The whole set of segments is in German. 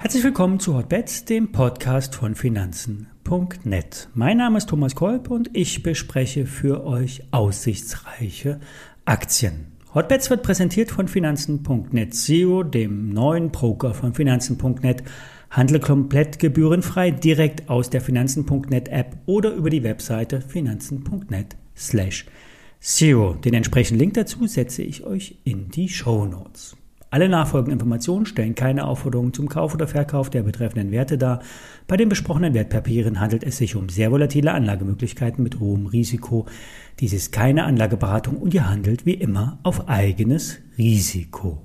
Herzlich willkommen zu Hotbets, dem Podcast von Finanzen.net. Mein Name ist Thomas Kolb und ich bespreche für euch aussichtsreiche Aktien. Hotbets wird präsentiert von Finanzen.net Zero, dem neuen Broker von Finanzen.net. Handle komplett gebührenfrei direkt aus der Finanzen.net App oder über die Webseite finanzen.net slash zero. Den entsprechenden Link dazu setze ich euch in die Show Notes. Alle nachfolgenden Informationen stellen keine Aufforderung zum Kauf oder Verkauf der betreffenden Werte dar. Bei den besprochenen Wertpapieren handelt es sich um sehr volatile Anlagemöglichkeiten mit hohem Risiko. Dies ist keine Anlageberatung und ihr handelt wie immer auf eigenes Risiko.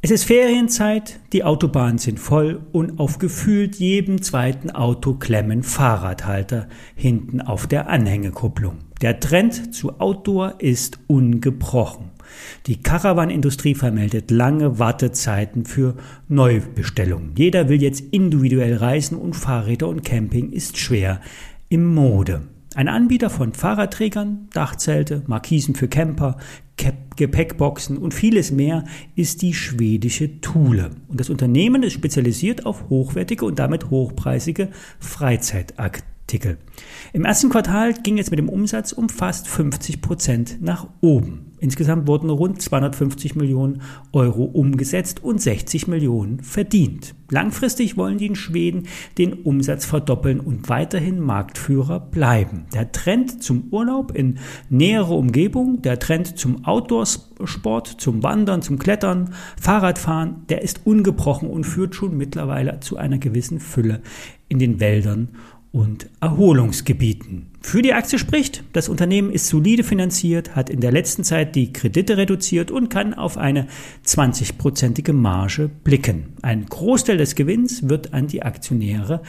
Es ist Ferienzeit, die Autobahnen sind voll und auf gefühlt jedem zweiten Auto klemmen Fahrradhalter hinten auf der Anhängekupplung. Der Trend zu Outdoor ist ungebrochen. Die Caravan-Industrie vermeldet lange Wartezeiten für Neubestellungen. Jeder will jetzt individuell reisen und Fahrräder und Camping ist schwer im Mode. Ein Anbieter von Fahrradträgern, Dachzelte, Markisen für Camper, Gepäckboxen und vieles mehr ist die schwedische Thule. Und das Unternehmen ist spezialisiert auf hochwertige und damit hochpreisige Freizeitartikel. Im ersten Quartal ging es mit dem Umsatz um fast 50 Prozent nach oben. Insgesamt wurden rund 250 Millionen Euro umgesetzt und 60 Millionen verdient. Langfristig wollen die in Schweden den Umsatz verdoppeln und weiterhin Marktführer bleiben. Der Trend zum Urlaub in nähere Umgebung, der Trend zum Outdoor-Sport, zum Wandern, zum Klettern, Fahrradfahren, der ist ungebrochen und führt schon mittlerweile zu einer gewissen Fülle in den Wäldern und Erholungsgebieten. Für die Aktie spricht, das Unternehmen ist solide finanziert, hat in der letzten Zeit die Kredite reduziert und kann auf eine 20-prozentige Marge blicken. Ein Großteil des Gewinns wird an die Aktionäre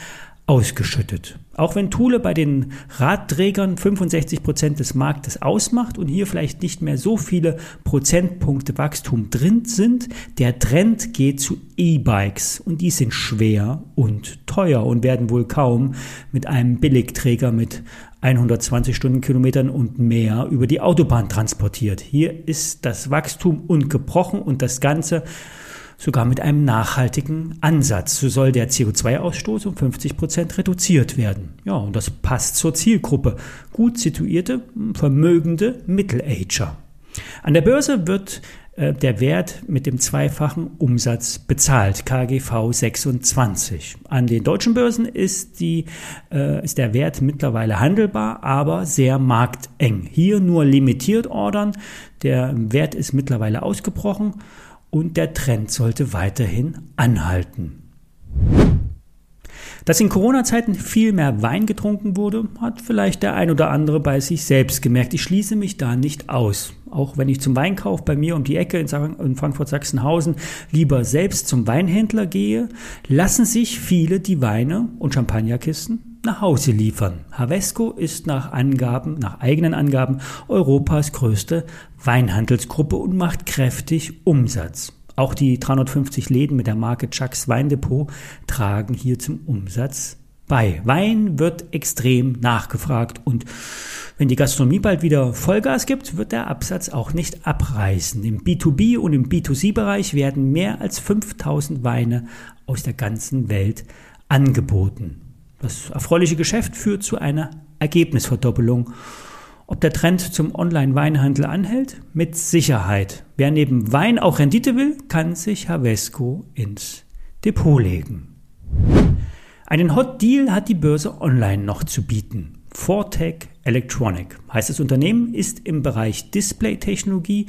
ausgeschüttet. Auch wenn Thule bei den Radträgern 65 Prozent des Marktes ausmacht und hier vielleicht nicht mehr so viele Prozentpunkte Wachstum drin sind, der Trend geht zu E-Bikes und die sind schwer und teuer und werden wohl kaum mit einem Billigträger mit 120 Stundenkilometern und mehr über die Autobahn transportiert. Hier ist das Wachstum ungebrochen und das Ganze sogar mit einem nachhaltigen Ansatz. So soll der CO2-Ausstoß um 50 Prozent reduziert werden. Ja, und das passt zur Zielgruppe. Gut situierte, vermögende Mittelager. An der Börse wird äh, der Wert mit dem zweifachen Umsatz bezahlt, KGV 26. An den deutschen Börsen ist, die, äh, ist der Wert mittlerweile handelbar, aber sehr markteng. Hier nur limitiert ordern. Der Wert ist mittlerweile ausgebrochen und der Trend sollte weiterhin anhalten. Dass in Corona-Zeiten viel mehr Wein getrunken wurde, hat vielleicht der ein oder andere bei sich selbst gemerkt. Ich schließe mich da nicht aus. Auch wenn ich zum Weinkauf bei mir um die Ecke in Frankfurt-Sachsenhausen lieber selbst zum Weinhändler gehe, lassen sich viele die Weine und Champagnerkisten nach Hause liefern. Havesco ist nach Angaben, nach eigenen Angaben Europas größte Weinhandelsgruppe und macht kräftig Umsatz. Auch die 350 Läden mit der Marke Chucks Weindepot tragen hier zum Umsatz bei. Wein wird extrem nachgefragt und wenn die Gastronomie bald wieder Vollgas gibt, wird der Absatz auch nicht abreißen. Im B2B und im B2C-Bereich werden mehr als 5000 Weine aus der ganzen Welt angeboten. Das erfreuliche Geschäft führt zu einer Ergebnisverdoppelung ob der Trend zum Online-Weinhandel anhält? Mit Sicherheit. Wer neben Wein auch Rendite will, kann sich Havesco ins Depot legen. Einen Hot Deal hat die Börse online noch zu bieten. Fortec Electronic heißt das Unternehmen, ist im Bereich Display-Technologie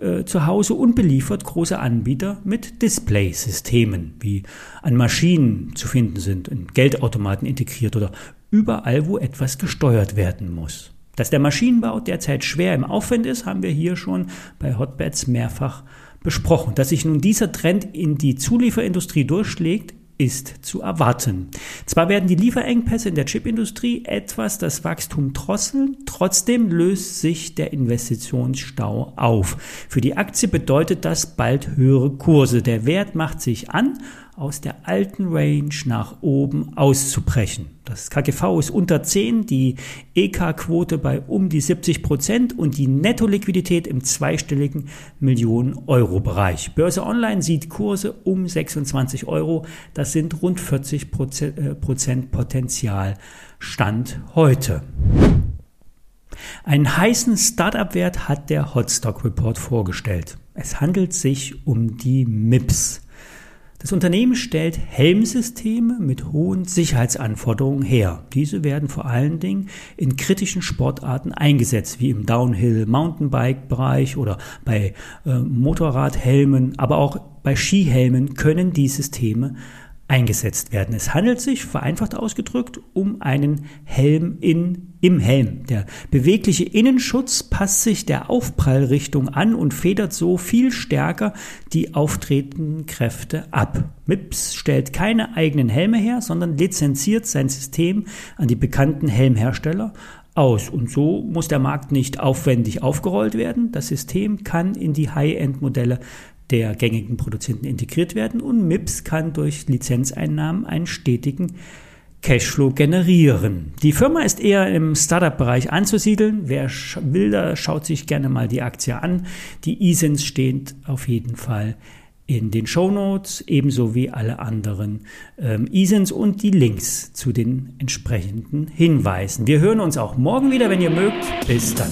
äh, zu Hause und beliefert große Anbieter mit Display-Systemen, wie an Maschinen zu finden sind, in Geldautomaten integriert oder überall, wo etwas gesteuert werden muss. Dass der Maschinenbau derzeit schwer im Aufwand ist, haben wir hier schon bei Hotbeds mehrfach besprochen. Dass sich nun dieser Trend in die Zulieferindustrie durchschlägt, ist zu erwarten. Zwar werden die Lieferengpässe in der Chipindustrie etwas das Wachstum drosseln, trotzdem löst sich der Investitionsstau auf. Für die Aktie bedeutet das bald höhere Kurse. Der Wert macht sich an aus der alten Range nach oben auszubrechen. Das KGV ist unter 10, die EK-Quote bei um die 70 Prozent und die Netto-Liquidität im zweistelligen Millionen-Euro-Bereich. Börse Online sieht Kurse um 26 Euro. Das sind rund 40 äh, Prozent Potenzial Stand heute. Einen heißen Startup-Wert hat der Hotstock Report vorgestellt. Es handelt sich um die MIPS. Das Unternehmen stellt Helmsysteme mit hohen Sicherheitsanforderungen her. Diese werden vor allen Dingen in kritischen Sportarten eingesetzt, wie im Downhill, Mountainbike-Bereich oder bei äh, Motorradhelmen, aber auch bei Skihelmen können die Systeme eingesetzt werden. Es handelt sich, vereinfacht ausgedrückt, um einen Helm in, im Helm. Der bewegliche Innenschutz passt sich der Aufprallrichtung an und federt so viel stärker die auftretenden Kräfte ab. MIPS stellt keine eigenen Helme her, sondern lizenziert sein System an die bekannten Helmhersteller aus. Und so muss der Markt nicht aufwendig aufgerollt werden. Das System kann in die High-End-Modelle der gängigen Produzenten integriert werden und MIPS kann durch Lizenzeinnahmen einen stetigen Cashflow generieren. Die Firma ist eher im Startup-Bereich anzusiedeln. Wer will, da schaut sich gerne mal die Aktie an. Die ISINs steht auf jeden Fall in den Show Notes, ebenso wie alle anderen ähm, ISINs und die Links zu den entsprechenden Hinweisen. Wir hören uns auch morgen wieder, wenn ihr mögt. Bis dann.